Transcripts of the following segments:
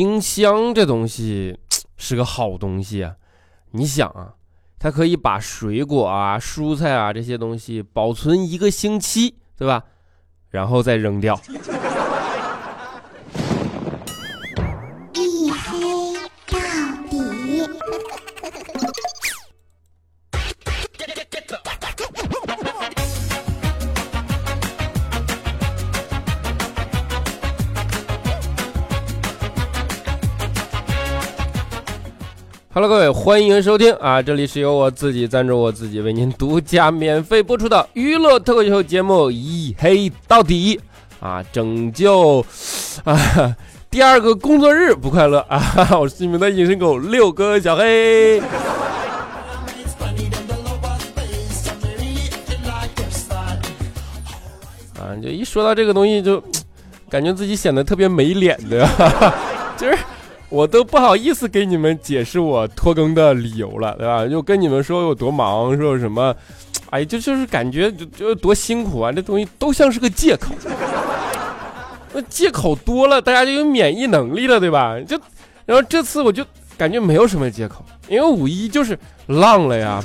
冰箱这东西 是个好东西啊！你想啊，它可以把水果啊、蔬菜啊这些东西保存一个星期，对吧？然后再扔掉。Hello，各位，欢迎收听啊！这里是由我自己赞助我自己为您独家免费播出的娱乐脱口秀节目《一黑到底》啊，拯救啊第二个工作日不快乐啊！我是你们的隐身狗六哥小黑啊，就一说到这个东西，就感觉自己显得特别没脸的，就是。我都不好意思给你们解释我拖更的理由了，对吧？就跟你们说有多忙，说什么，哎，就就是感觉就就多辛苦啊！这东西都像是个借口，那借口多了，大家就有免疫能力了，对吧？就，然后这次我就感觉没有什么借口，因为五一就是浪了呀。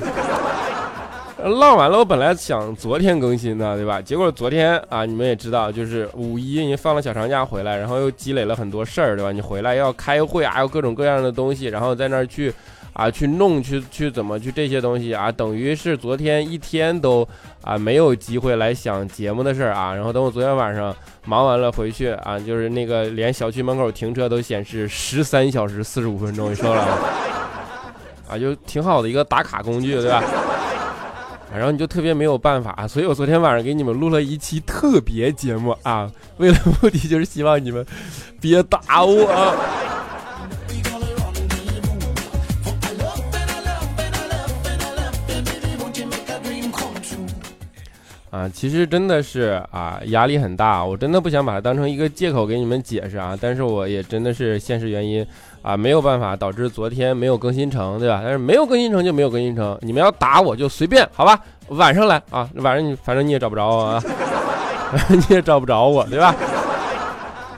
浪完了，我本来想昨天更新的，对吧？结果昨天啊，你们也知道，就是五一你放了小长假回来，然后又积累了很多事儿，对吧？你回来要开会啊，要各种各样的东西，然后在那儿去啊去弄，去去怎么去这些东西啊，等于是昨天一天都啊没有机会来想节目的事儿啊。然后等我昨天晚上忙完了回去啊，就是那个连小区门口停车都显示十三小时四十五分钟，你说了啊，就挺好的一个打卡工具，对吧？然后你就特别没有办法，所以我昨天晚上给你们录了一期特别节目啊，为了目的就是希望你们别打我。啊，其实真的是啊，压力很大，我真的不想把它当成一个借口给你们解释啊，但是我也真的是现实原因。啊，没有办法导致昨天没有更新成，对吧？但是没有更新成就没有更新成，你们要打我就随便，好吧？晚上来啊，晚上你反正你也找不着我啊，你也找不着我，对吧？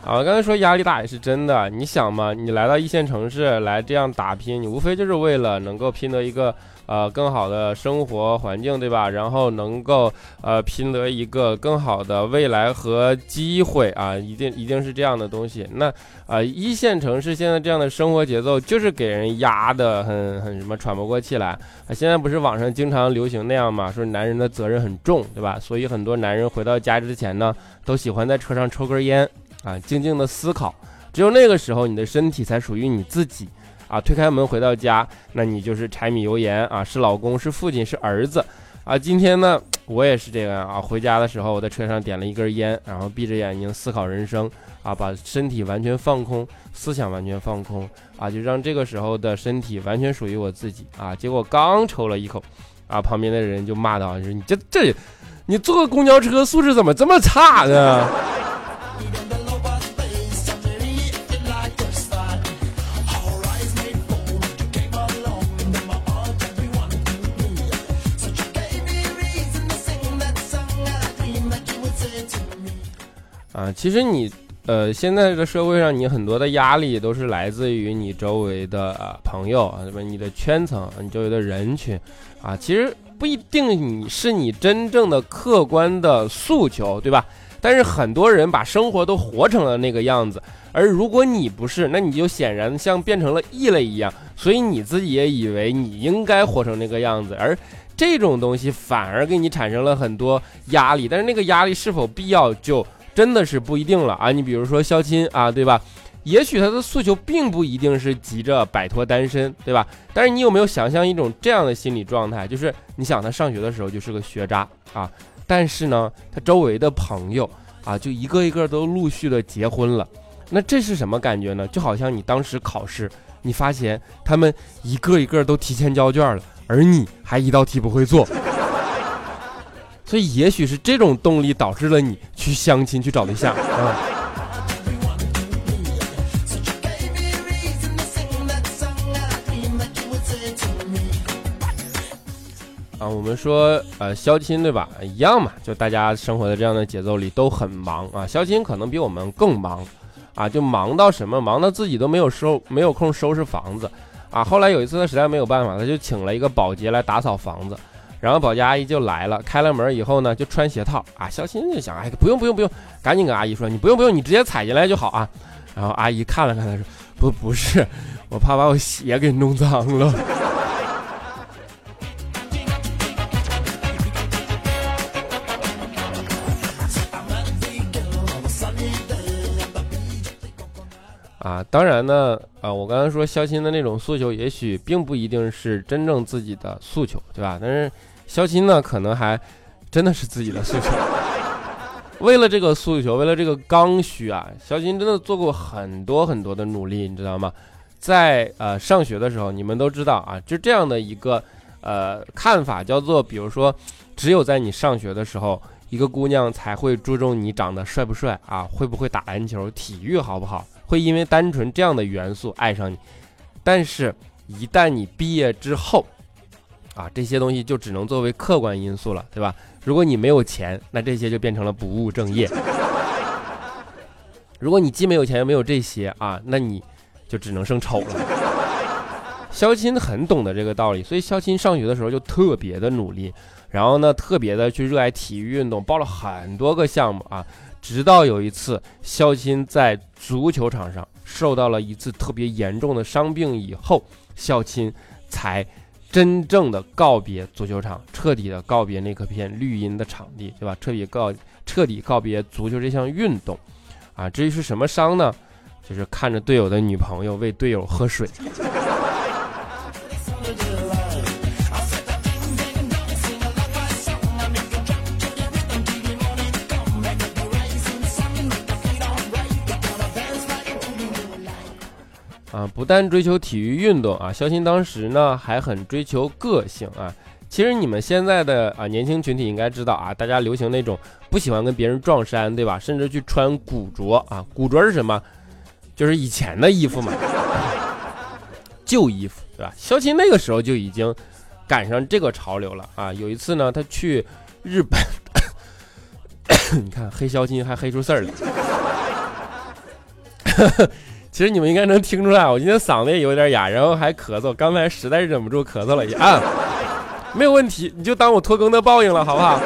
啊，刚才说压力大也是真的，你想嘛，你来到一线城市来这样打拼，你无非就是为了能够拼得一个。呃，更好的生活环境，对吧？然后能够呃拼得一个更好的未来和机会啊，一定一定是这样的东西。那啊，一线城市现在这样的生活节奏，就是给人压得很很什么喘不过气来啊。现在不是网上经常流行那样嘛，说男人的责任很重，对吧？所以很多男人回到家之前呢，都喜欢在车上抽根烟啊，静静的思考。只有那个时候，你的身体才属于你自己。啊，推开门回到家，那你就是柴米油盐啊，是老公，是父亲，是儿子，啊，今天呢，我也是这样啊，回家的时候我在车上点了一根烟，然后闭着眼睛思考人生，啊，把身体完全放空，思想完全放空，啊，就让这个时候的身体完全属于我自己啊。结果刚抽了一口，啊，旁边的人就骂道：“说你这这，你坐个公交车素质怎么这么差呢？”其实你，呃，现在这个社会上，你很多的压力都是来自于你周围的朋友啊，对吧？你的圈层，你周围的人群，啊，其实不一定你是你真正的客观的诉求，对吧？但是很多人把生活都活成了那个样子，而如果你不是，那你就显然像变成了异类一样，所以你自己也以为你应该活成那个样子，而这种东西反而给你产生了很多压力，但是那个压力是否必要就？真的是不一定了啊！你比如说肖钦啊，对吧？也许他的诉求并不一定是急着摆脱单身，对吧？但是你有没有想象一种这样的心理状态？就是你想他上学的时候就是个学渣啊，但是呢，他周围的朋友啊，就一个一个都陆续的结婚了。那这是什么感觉呢？就好像你当时考试，你发现他们一个一个都提前交卷了，而你还一道题不会做。所以，也许是这种动力导致了你去相亲去找对象啊。啊，我们说，呃，相亲对吧？一样嘛，就大家生活在这样的节奏里都很忙啊。相亲可能比我们更忙啊，就忙到什么，忙到自己都没有收没有空收拾房子啊。后来有一次他实在没有办法，他就请了一个保洁来打扫房子。然后保洁阿姨就来了，开了门以后呢，就穿鞋套啊。肖鑫就想，哎，不用不用不用，赶紧跟阿姨说，你不用不用，你直接踩进来就好啊。然后阿姨看了看她说，不不是，我怕把我鞋给弄脏了。啊，当然呢，啊，我刚才说肖鑫的那种诉求，也许并不一定是真正自己的诉求，对吧？但是肖鑫呢，可能还真的是自己的诉求。为了这个诉求，为了这个刚需啊，肖鑫真的做过很多很多的努力，你知道吗？在呃上学的时候，你们都知道啊，就这样的一个呃看法，叫做，比如说，只有在你上学的时候，一个姑娘才会注重你长得帅不帅啊，会不会打篮球，体育好不好。会因为单纯这样的元素爱上你，但是，一旦你毕业之后，啊，这些东西就只能作为客观因素了，对吧？如果你没有钱，那这些就变成了不务正业。如果你既没有钱又没有这些啊，那你就只能生丑了。肖钦很懂得这个道理，所以肖钦上学的时候就特别的努力，然后呢，特别的去热爱体育运动，报了很多个项目啊。直到有一次，肖钦在足球场上受到了一次特别严重的伤病以后，肖钦才真正的告别足球场，彻底的告别那颗片绿茵的场地，对吧？彻底告彻底告别足球这项运动，啊，至于是什么伤呢？就是看着队友的女朋友为队友喝水。啊，不但追求体育运动啊，肖鑫当时呢还很追求个性啊。其实你们现在的啊年轻群体应该知道啊，大家流行那种不喜欢跟别人撞衫，对吧？甚至去穿古着啊，古着是什么？就是以前的衣服嘛，旧衣服，对吧？肖鑫那个时候就已经赶上这个潮流了啊。有一次呢，他去日本，你看黑肖鑫还黑出事儿了。其实你们应该能听出来，我今天嗓子也有点哑，然后还咳嗽。刚才实在是忍不住咳嗽了一下啊，没有问题，你就当我拖更的报应了，好不好？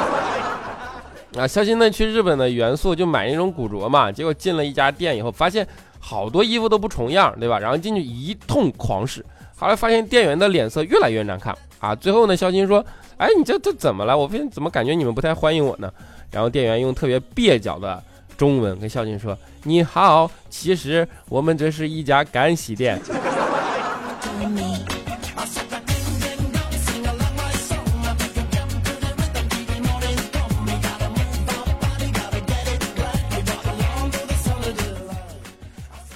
啊，肖鑫呢去日本的元素就买那种古着嘛，结果进了一家店以后，发现好多衣服都不重样，对吧？然后进去一通狂试，后来发现店员的脸色越来越难看啊。最后呢，肖鑫说：“哎，你这这怎么了？我发现怎么感觉你们不太欢迎我呢？”然后店员用特别蹩脚的。中文跟孝敬说：“你好，其实我们这是一家干洗店。”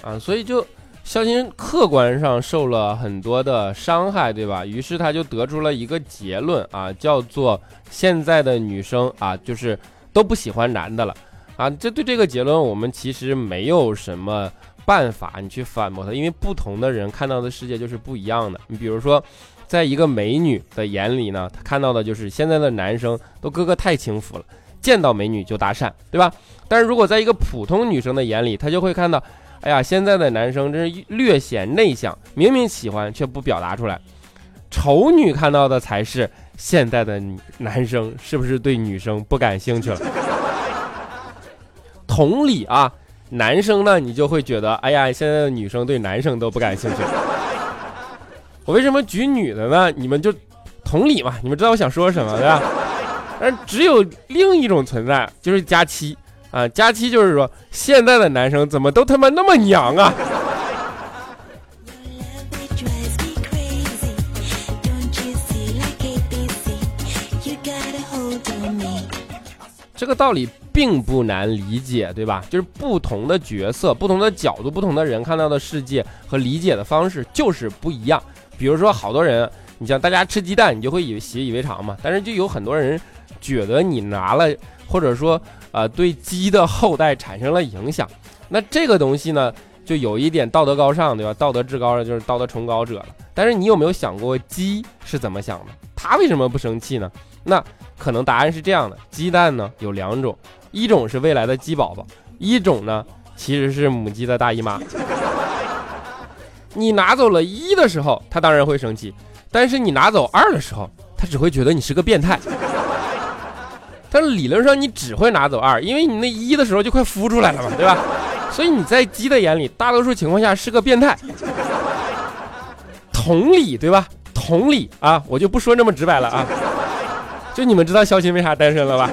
啊，所以就孝敬客观上受了很多的伤害，对吧？于是他就得出了一个结论啊，叫做现在的女生啊，就是都不喜欢男的了。啊，这对这个结论我们其实没有什么办法，你去反驳他，因为不同的人看到的世界就是不一样的。你比如说，在一个美女的眼里呢，她看到的就是现在的男生都哥哥太轻浮了，见到美女就搭讪，对吧？但是如果在一个普通女生的眼里，她就会看到，哎呀，现在的男生真是略显内向，明明喜欢却不表达出来。丑女看到的才是现在的男生是不是对女生不感兴趣了？同理啊，男生呢，你就会觉得，哎呀，现在的女生对男生都不感兴趣。我为什么举女的呢？你们就同理嘛，你们知道我想说什么对吧？而只有另一种存在，就是佳期啊，佳期就是说，现在的男生怎么都他妈那么娘啊？这个道理并不难理解，对吧？就是不同的角色、不同的角度、不同的人看到的世界和理解的方式就是不一样。比如说，好多人，你像大家吃鸡蛋，你就会以为习以为常嘛。但是就有很多人觉得你拿了，或者说呃对鸡的后代产生了影响。那这个东西呢，就有一点道德高尚，对吧？道德至高的就是道德崇高者了。但是你有没有想过鸡是怎么想的？它为什么不生气呢？那？可能答案是这样的：鸡蛋呢有两种，一种是未来的鸡宝宝，一种呢其实是母鸡的大姨妈。你拿走了一的时候，他当然会生气；但是你拿走二的时候，他只会觉得你是个变态。但是理论上你只会拿走二，因为你那一的时候就快孵出来了嘛，对吧？所以你在鸡的眼里，大多数情况下是个变态。同理，对吧？同理啊，我就不说那么直白了啊。就你们知道肖鑫为啥单身了吧？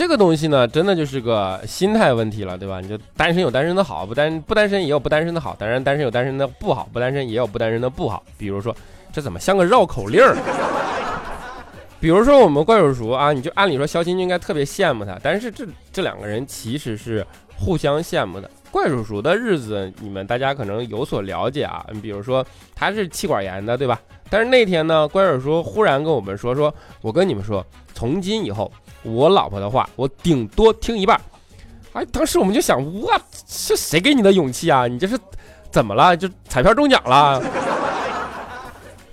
这个东西呢，真的就是个心态问题了，对吧？你就单身有单身的好，不单不单身也有不单身的好，当然单身有单身的不好，不单身也有不单身的不好。比如说，这怎么像个绕口令儿？比如说我们怪叔叔啊，你就按理说肖青就应该特别羡慕他，但是这这两个人其实是互相羡慕的。怪叔叔的日子，你们大家可能有所了解啊。你比如说他是气管炎的，对吧？但是那天呢，怪叔叔忽然跟我们说，说我跟你们说，从今以后。我老婆的话，我顶多听一半。哎，当时我们就想，哇，是谁给你的勇气啊？你这是怎么了？就彩票中奖了？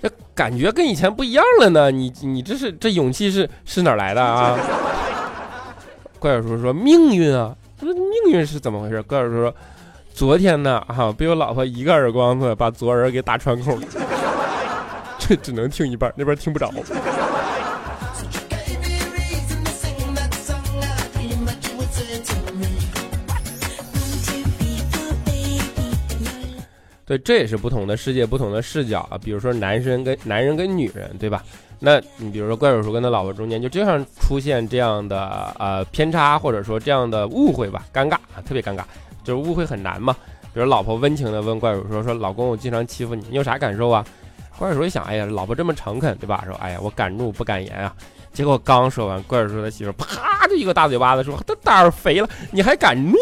这感觉跟以前不一样了呢。你你这是这勇气是是哪来的啊？怪叔叔说命运啊。我说命运是怎么回事？怪叔叔说昨天呢，啊，被我老婆一个耳光子把左耳给打穿孔了。这只能听一半，那边听不着。对，这也是不同的世界，不同的视角啊。比如说男生跟男人跟女人，对吧？那你比如说怪叔叔跟他老婆中间就经常出现这样的呃偏差，或者说这样的误会吧，尴尬啊，特别尴尬，就是误会很难嘛。比如老婆温情的问怪叔说：“说老公，我经常欺负你，你有啥感受啊？”怪叔叔一想，哎呀，老婆这么诚恳，对吧？说，哎呀，我敢怒不敢言啊。结果刚说完，怪叔叔的媳妇啪就一个大嘴巴子说：“他胆儿肥了，你还敢怒？”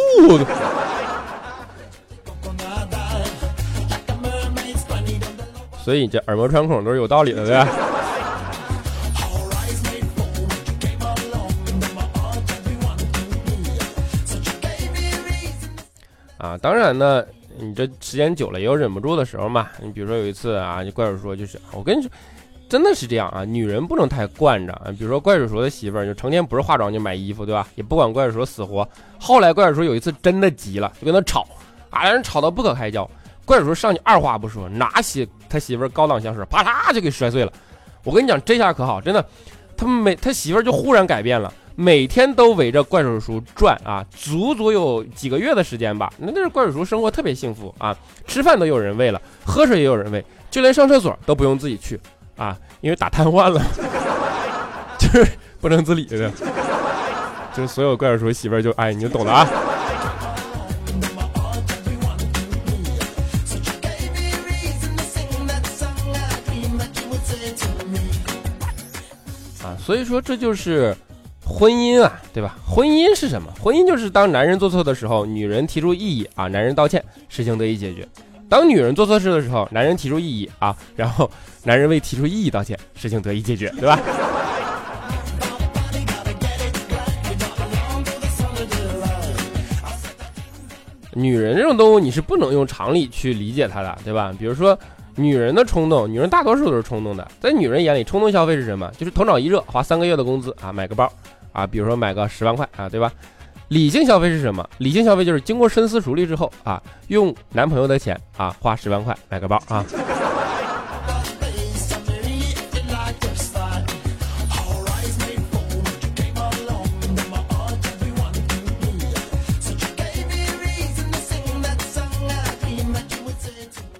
所以这耳膜穿孔都是有道理的，对吧？啊，当然呢，你这时间久了也有忍不住的时候嘛。你比如说有一次啊，你怪叔说就是，我跟你说，真的是这样啊，女人不能太惯着啊。比如说怪叔叔的媳妇儿就成天不是化妆就买衣服，对吧？也不管怪叔叔死活。后来怪叔叔有一次真的急了，就跟他吵，啊，两人吵到不可开交。怪叔叔上去二话不说，拿起他媳妇儿高档香水，啪嚓就给摔碎了。我跟你讲，这下可好，真的，他每他媳妇儿就忽然改变了，每天都围着怪叔叔转啊，足足有几个月的时间吧。那那是怪叔叔生活特别幸福啊，吃饭都有人喂了，喝水也有人喂，就连上厕所都不用自己去啊，因为打瘫痪了，就是不能自理的，就是所有怪叔叔媳妇儿就哎，你就懂了啊。所以说这就是婚姻啊，对吧？婚姻是什么？婚姻就是当男人做错的时候，女人提出异议啊，男人道歉，事情得以解决；当女人做错事的时候，男人提出异议啊，然后男人为提出异议道歉，事情得以解决，对吧？女人这种动物，你是不能用常理去理解她的，对吧？比如说。女人的冲动，女人大多数都是冲动的。在女人眼里，冲动消费是什么？就是头脑一热，花三个月的工资啊，买个包啊，比如说买个十万块啊，对吧？理性消费是什么？理性消费就是经过深思熟虑之后啊，用男朋友的钱啊，花十万块买个包啊。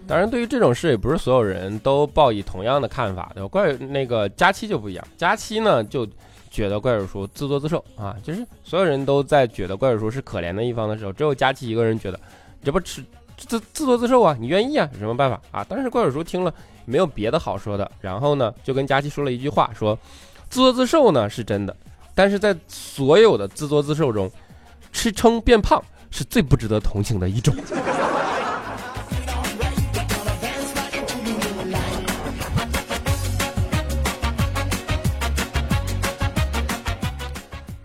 当然，对于这种事，也不是所有人都抱以同样的看法，对？怪那个佳期就不一样，佳期呢就觉得怪叔叔自作自受啊，就是所有人都在觉得怪叔叔是可怜的一方的时候，只有佳期一个人觉得这不吃自自作自受啊，你愿意啊，有什么办法啊？但是怪叔叔听了没有别的好说的，然后呢就跟佳期说了一句话，说自作自受呢是真的，但是在所有的自作自受中，吃撑变胖是最不值得同情的一种。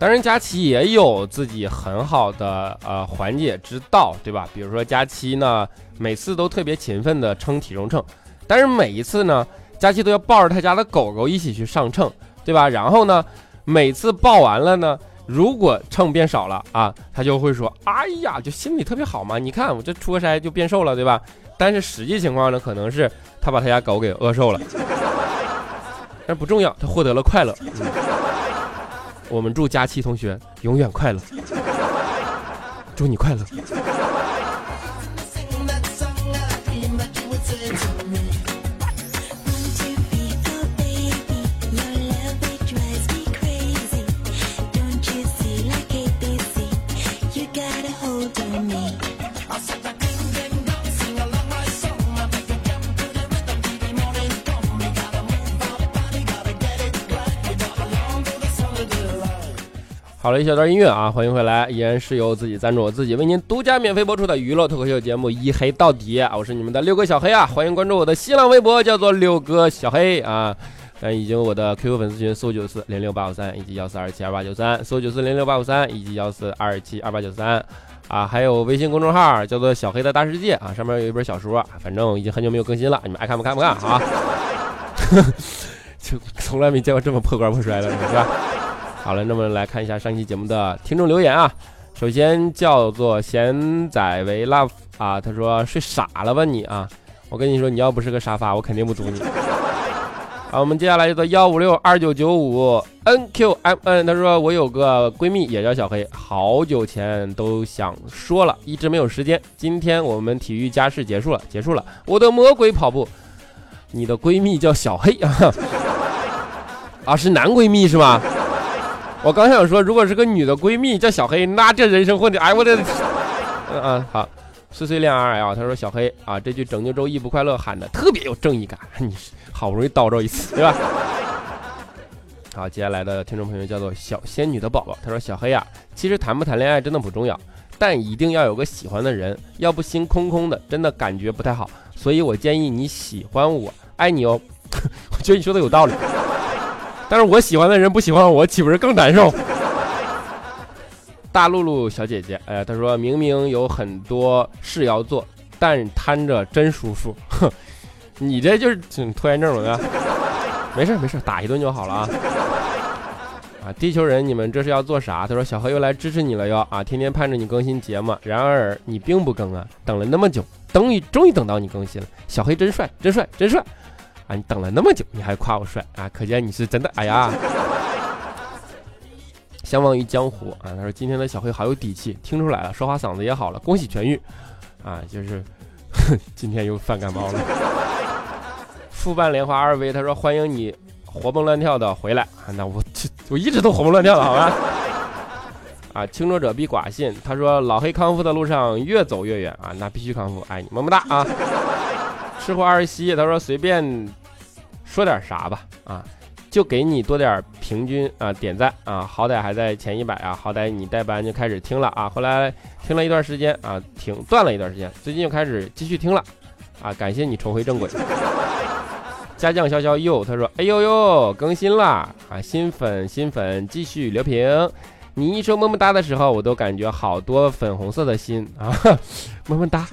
当然，佳琪也有自己很好的呃缓解之道，对吧？比如说佳琪呢，每次都特别勤奋的称体重秤，但是每一次呢，佳琪都要抱着他家的狗狗一起去上秤，对吧？然后呢，每次抱完了呢，如果秤变少了啊，他就会说：“哎呀，就心里特别好嘛，你看我这出个差就变瘦了，对吧？”但是实际情况呢，可能是他把他家狗给饿瘦了，但不重要，他获得了快乐。我们祝佳期同学永远快乐，祝你快乐。好了一小段音乐啊，欢迎回来，依然是由自己赞助我自己为您独家免费播出的娱乐脱口秀节目《一黑到底》，我是你们的六哥小黑啊，欢迎关注我的新浪微博，叫做六哥小黑啊，嗯，以及我的 QQ 粉丝群四五九四零六八五三以及幺四二七二八九三四五九四零六八五三以及幺四二七二八九三。啊，还有微信公众号叫做小黑的大世界啊，上面有一本小说，反正已经很久没有更新了，你们爱看不看不看啊，就从来没见过这么破罐破摔的，是吧？好了，那么来看一下上期节目的听众留言啊。首先叫做贤仔为 love 啊，他说睡傻了吧你啊？我跟你说，你要不是个沙发，我肯定不租你。好，我们接下来叫做幺五六二九九五 nqmn，他说我有个闺蜜也叫小黑，好久前都想说了，一直没有时间。今天我们体育加试结束了，结束了。我的魔鬼跑步，你的闺蜜叫小黑啊？啊，是男闺蜜是吗？我刚想说，如果是个女的闺蜜叫小黑，那这人生混的，哎我的，嗯嗯好，碎碎恋 R L，他说小黑啊，这句拯救周一不快乐喊的特别有正义感，你好不容易叨着一次，对吧？好，接下来的听众朋友叫做小仙女的宝宝，他说小黑啊，其实谈不谈恋爱真的不重要，但一定要有个喜欢的人，要不心空空的，真的感觉不太好，所以我建议你喜欢我，爱你哦，我觉得你说的有道理。但是我喜欢的人不喜欢我，岂不是更难受？大露露小姐姐，哎呀，她说明明有很多事要做，但瘫着真舒服。哼，你这就是挺拖延症了，没事没事，打一顿就好了啊。啊，地球人，你们这是要做啥？他说小何又来支持你了哟啊，天天盼着你更新节目，然而你并不更啊，等了那么久，等于终于等到你更新了。小黑真帅，真帅，真帅。你等了那么久，你还夸我帅啊？可见你是真的。哎呀，相忘于江湖啊！他说今天的小黑好有底气，听出来了，说话嗓子也好了，恭喜痊愈啊！就是 今天又犯感冒了。复半莲花二 V，他说欢迎你活蹦乱跳的回来啊！那我这 我一直都活蹦乱跳的，好吧？啊，轻者者必寡信。他说老黑康复的路上越走越远啊！那必须康复，爱你么么哒啊！吃货二西，他说随便说点啥吧，啊，就给你多点平均啊点赞啊，好歹还在前一百啊，好歹你带班就开始听了啊，后来听了一段时间啊，停断了一段时间，最近又开始继续听了啊，感谢你重回正轨。家将潇潇又他说，哎呦呦，更新了啊，新粉新粉继续留评，你一说么么哒的时候，我都感觉好多粉红色的心啊，么么哒。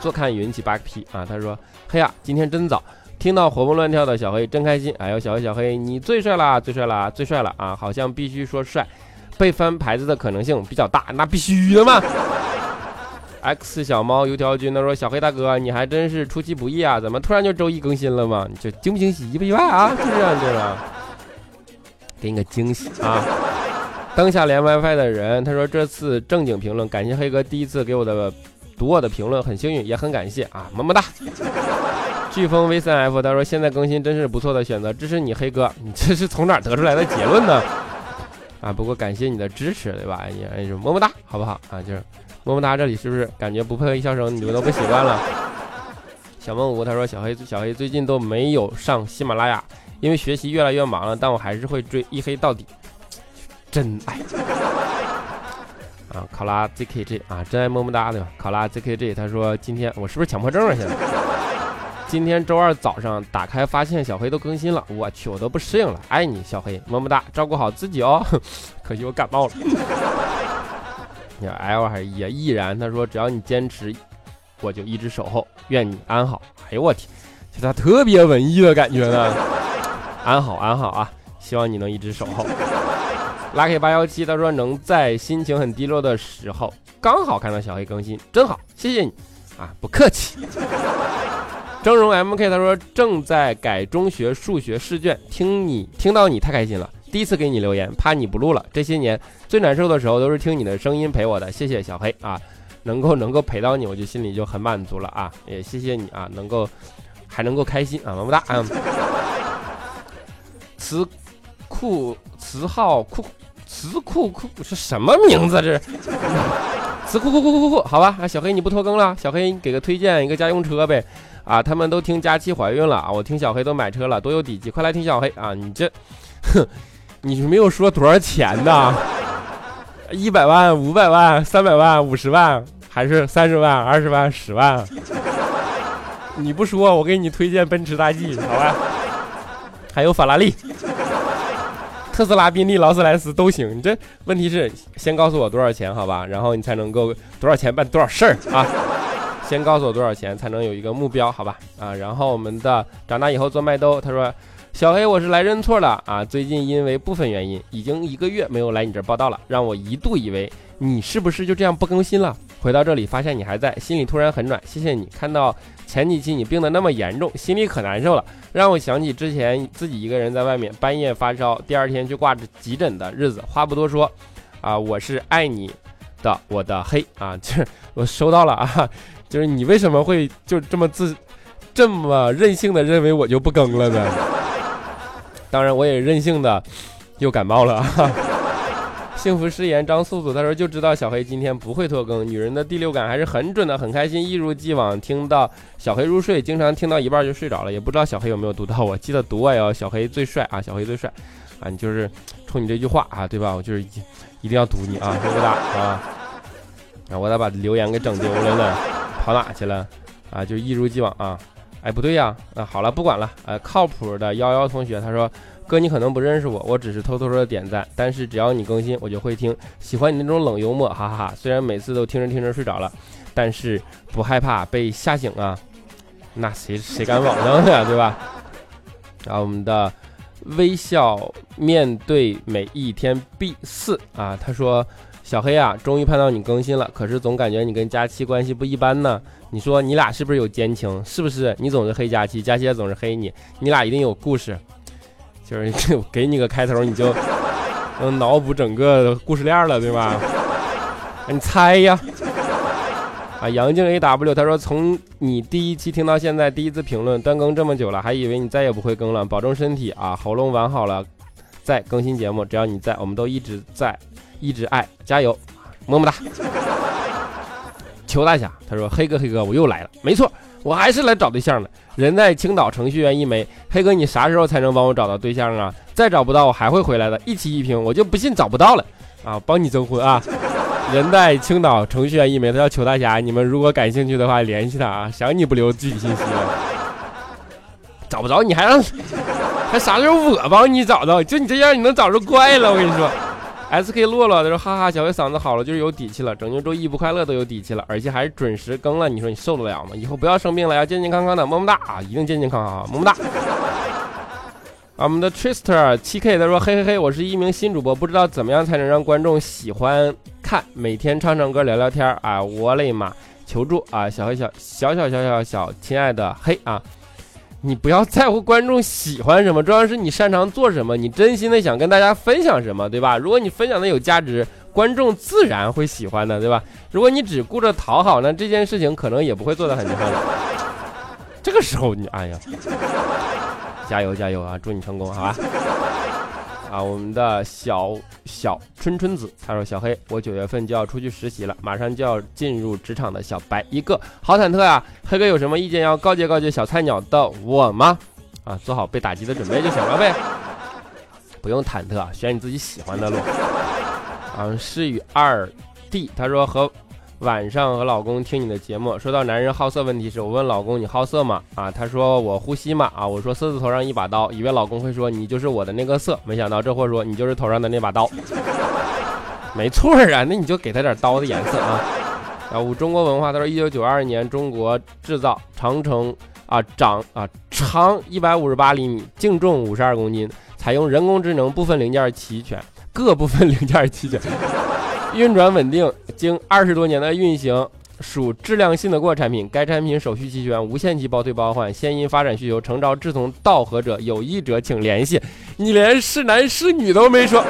坐看云起八个屁啊！他说：“嘿呀，今天真早，听到活蹦乱跳的小黑真开心。哎呦，小黑小黑，你最帅啦，最帅啦，最帅了啊！好像必须说帅，被翻牌子的可能性比较大，那必须的嘛。” X 小猫油条君他说：“小黑大哥，你还真是出其不意啊！怎么突然就周一更新了吗？你这惊不惊喜，意不意外啊？就这样，对吧？给你个惊喜啊！”灯下连 WiFi 的人他说：“这次正经评论，感谢黑哥第一次给我的。”读我的评论很幸运，也很感谢啊，么么哒。飓风 V 三 F 他说现在更新真是不错的选择，支持你黑哥，你这是从哪得出来的结论呢？啊，不过感谢你的支持，对吧？哎呀，么么哒，好不好啊？就是么么哒，这里是不是感觉不配合一笑声，你们都不习惯了？小梦五他说小黑小黑最近都没有上喜马拉雅，因为学习越来越忙了，但我还是会追一黑到底，真爱。啊，考拉 ZKG 啊，真爱么么哒对吧考拉 ZKG，他说今天我是不是强迫症啊？现在今天周二早上打开发现小黑都更新了，我去，我都不适应了。爱你，小黑，么么哒，照顾好自己哦。可惜我感冒了。你 L 还是 E？毅然他说，只要你坚持，我就一直守候，愿你安好。哎呦我天，就他特别文艺的感觉呢。安好安好啊，希望你能一直守候。Lucky 八幺七他说能在心情很低落的时候刚好看到小黑更新，真好，谢谢你啊，不客气。峥嵘 MK 他说正在改中学数学试卷，听你听到你太开心了，第一次给你留言，怕你不录了。这些年最难受的时候都是听你的声音陪我的，谢谢小黑啊，能够能够陪到你，我就心里就很满足了啊，也谢谢你啊，能够还能够开心啊，么么哒啊。词库词号库词库库是什么名字？这是词库库库库库，好吧啊，小黑你不拖更了，小黑你给个推荐一个家用车呗。啊，他们都听佳期怀孕了啊！我听小黑都买车了，多有底气！快来听小黑啊！你这，哼，你没有说多少钱呢？一百万、五百万、三百万、五十万，还是三十万、二十万、十万？你不说，我给你推荐奔驰大 G，好吧？还有法拉利、特斯拉、宾利、劳斯莱斯都行。你这问题是先告诉我多少钱，好吧？然后你才能够多少钱办多少事儿啊？先告诉我多少钱才能有一个目标，好吧？啊，然后我们的长大以后做麦兜，他说：“小黑，我是来认错了啊！最近因为部分原因，已经一个月没有来你这报道了，让我一度以为你是不是就这样不更新了？回到这里发现你还在，心里突然很暖。谢谢你，看到前几期你病得那么严重，心里可难受了，让我想起之前自己一个人在外面半夜发烧，第二天去挂着急诊的日子。话不多说，啊，我是爱你的，我的黑啊，这我收到了啊。”就是你为什么会就这么自这么任性的认为我就不更了呢？当然我也任性的又感冒了。幸福誓言张素素他说就知道小黑今天不会拖更，女人的第六感还是很准的，很开心，一如既往听到小黑入睡，经常听到一半就睡着了，也不知道小黑有没有读到我，记得读我哟，小黑最帅啊，小黑最帅啊，你就是冲你这句话啊，对吧？我就是一一定要读你啊，么么哒，啊，我咋把留言给整丢了呢？跑哪去了？啊，就一如既往啊！哎，不对呀！啊，好了，不管了。呃，靠谱的幺幺同学他说：“哥，你可能不认识我，我只是偷偷的点赞，但是只要你更新，我就会听。喜欢你那种冷幽默，哈哈哈！虽然每次都听着听着睡着了，但是不害怕被吓醒啊！那谁谁敢保证呀，对吧？然后我们的微笑面对每一天 B 四啊，他说。小黑啊，终于盼到你更新了，可是总感觉你跟佳期关系不一般呢。你说你俩是不是有奸情？是不是你总是黑佳期，佳期也总是黑你？你俩一定有故事。就是 给你个开头，你就能脑补整个故事链了，对吧？你猜呀？啊，杨静 A W 他说，从你第一期听到现在，第一次评论断更这么久了，还以为你再也不会更了。保重身体啊，喉咙完好了再更新节目。只要你在，我们都一直在。一直爱，加油，么么哒。邱大侠他说：“黑哥，黑哥，我又来了。没错，我还是来找对象的。人在青岛，程序员一枚。黑哥，你啥时候才能帮我找到对象啊？再找不到，我还会回来的。一期一评，我就不信找不到了啊！帮你征婚啊！人在青岛，程序员一枚，他叫邱大侠。你们如果感兴趣的话，联系他啊。想你不留具体信息了。找不着你还让还啥时候我帮你找到？就你这样，你能找着怪了。我跟你说。” S K 洛洛他说：“哈哈，小黑嗓子好了，就是有底气了。拯救周一不快乐都有底气了，而且还是准时更了。你说你受得了吗？以后不要生病了，要健健康康的。么么哒啊，一定健健康康，么么哒。我们的 Trister 七 K 他说：嘿嘿嘿，我是一名新主播，不知道怎么样才能让观众喜欢看，每天唱唱歌聊聊天啊。我勒妈，求助啊！小黑小小小小小小亲爱的黑啊。”你不要在乎观众喜欢什么，重要是你擅长做什么，你真心的想跟大家分享什么，对吧？如果你分享的有价值，观众自然会喜欢的，对吧？如果你只顾着讨好，那这件事情可能也不会做得很成功。这个时候你，哎呀，加油加油啊！祝你成功，好吧？啊，我们的小小春春子，他说：“小黑，我九月份就要出去实习了，马上就要进入职场的小白一个，好忐忑啊！黑哥有什么意见要告诫告诫小菜鸟的我吗？啊，做好被打击的准备就行了呗，不用忐忑，选你自己喜欢的路。”啊，诗雨二弟他说和晚上和老公听你的节目，说到男人好色问题时，我问老公你好色吗？啊，他说我呼吸嘛。啊，我说色字头上一把刀，以为老公会说你就是我的那个色，没想到这货说你就是头上的那把刀。没错啊，那你就给他点刀的颜色啊。啊，我中国文化，他说一九九二年中国制造长城啊长啊长一百五十八厘米，净重五十二公斤，采用人工智能，部分零件齐全，各部分零件齐全。运转稳定，经二十多年的运行，属质量信得过产品。该产品手续齐全，无限期包退包换。现因发展需求，诚招志同道合者，有意者请联系。你连是男是女都没说，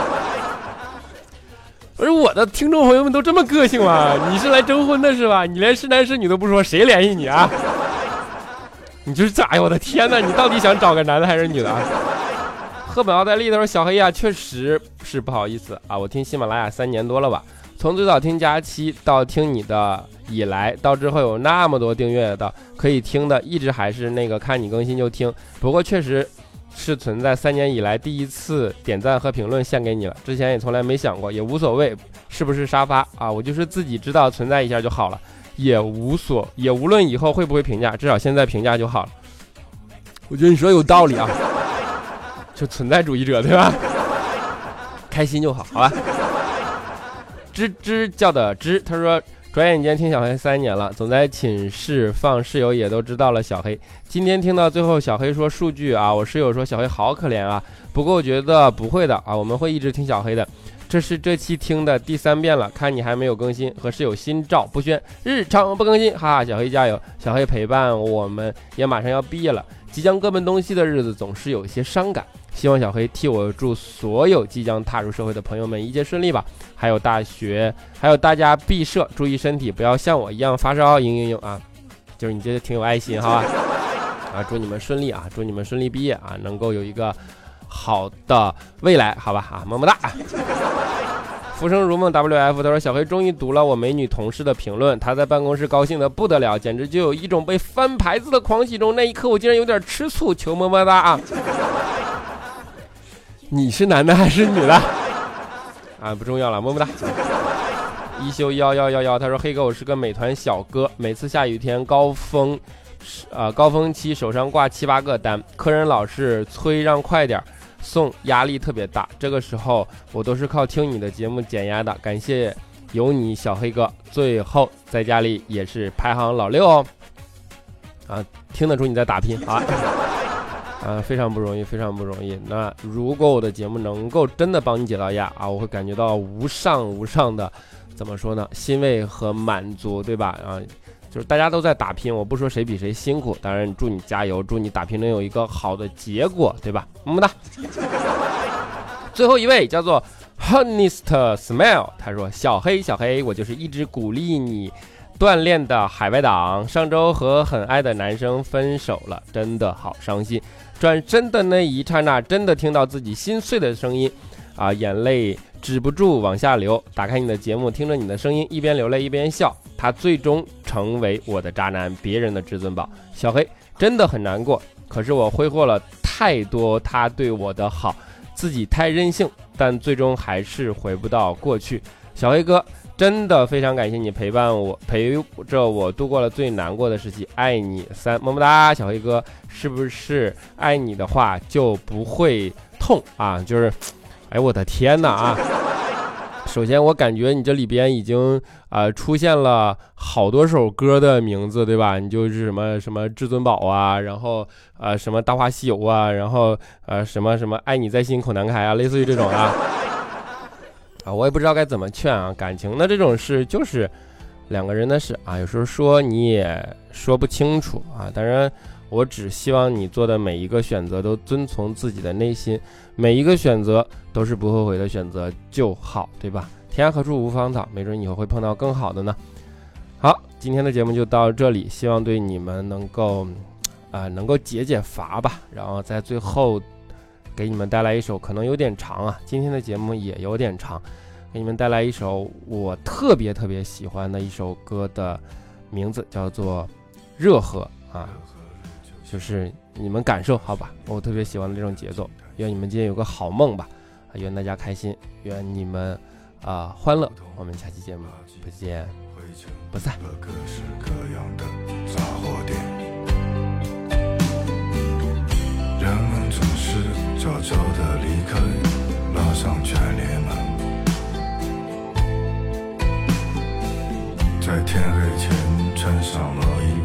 不是我的听众朋友们都这么个性吗？你是来征婚的是吧？你连是男是女都不说，谁联系你啊？你就是咋？哎呦我的天哪！你到底想找个男的还是女的？啊？赫本奥黛丽他说：“小黑呀，确实是不好意思啊，我听喜马拉雅三年多了吧，从最早听佳期到听你的以来，到之后有那么多订阅的可以听的，一直还是那个看你更新就听。不过确实是存在三年以来第一次点赞和评论献给你了，之前也从来没想过，也无所谓是不是沙发啊，我就是自己知道存在一下就好了，也无所也无论以后会不会评价，至少现在评价就好了。我觉得你说有道理啊。”就存在主义者对吧？开心就好，好吧。吱吱叫的吱，他说转眼间听小黑三年了，总在寝室放室友也都知道了小黑。今天听到最后，小黑说数据啊，我室友说小黑好可怜啊。不过我觉得不会的啊，我们会一直听小黑的。这是这期听的第三遍了，看你还没有更新，和室友心照不宣，日常不更新，哈哈。小黑加油，小黑陪伴我们也马上要毕业了，即将各奔东西的日子总是有些伤感。希望小黑替我祝所有即将踏入社会的朋友们一切顺利吧。还有大学，还有大家毕设，注意身体，不要像我一样发烧。嘤嘤嘤啊，就是你这挺有爱心，好吧？啊，祝你们顺利啊，祝你们顺利毕业啊，能够有一个好的未来，好吧？啊，么么哒。浮生如梦 WF，他说小黑终于读了我美女同事的评论，他在办公室高兴的不得了，简直就有一种被翻牌子的狂喜中。那一刻我竟然有点吃醋，求么么哒啊！你是男的还是女的？啊，不重要了，么么哒。一休幺幺幺幺，他说：“黑哥，我是个美团小哥，每次下雨天高峰，啊高峰期手上挂七八个单，客人老是催让快点送，压力特别大。这个时候我都是靠听你的节目减压的，感谢有你小黑哥。最后在家里也是排行老六哦，啊，听得出你在打拼，好。”啊，非常不容易，非常不容易。那如果我的节目能够真的帮你解到压啊，我会感觉到无上无上的，怎么说呢？欣慰和满足，对吧？啊，就是大家都在打拼，我不说谁比谁辛苦，当然祝你加油，祝你打拼能有一个好的结果，对吧？么么哒。最后一位叫做 Honest Smile，他说：“小黑，小黑，我就是一直鼓励你。”锻炼的海外党，上周和很爱的男生分手了，真的好伤心。转身的那一刹那，真的听到自己心碎的声音，啊，眼泪止不住往下流。打开你的节目，听着你的声音，一边流泪一边笑。他最终成为我的渣男，别人的至尊宝。小黑真的很难过，可是我挥霍了太多他对我的好，自己太任性，但最终还是回不到过去。小黑哥。真的非常感谢你陪伴我，陪着我度过了最难过的时期。爱你三么么哒，小黑哥，是不是爱你的话就不会痛啊？就是，哎，我的天哪啊！首先，我感觉你这里边已经啊出现了好多首歌的名字，对吧？你就是什么什么至尊宝啊，然后啊什么大话西游啊，然后呃什么什么爱你在心口难开啊，类似于这种啊。啊，我也不知道该怎么劝啊。感情的这种事就是两个人的事啊，有时候说你也说不清楚啊。当然，我只希望你做的每一个选择都遵从自己的内心，每一个选择都是不后悔的选择就好，对吧？天涯何处无芳草，没准以后会碰到更好的呢。好，今天的节目就到这里，希望对你们能够啊能够解解乏吧。然后在最后。给你们带来一首可能有点长啊，今天的节目也有点长，给你们带来一首我特别特别喜欢的一首歌的名字叫做《热河》啊，就是你们感受好吧，我特别喜欢的这种节奏。愿你们今天有个好梦吧，愿大家开心，愿你们啊欢乐。我们下期节目不见不散。悄悄地离开，拉上窗帘门，在天黑前穿上了衣。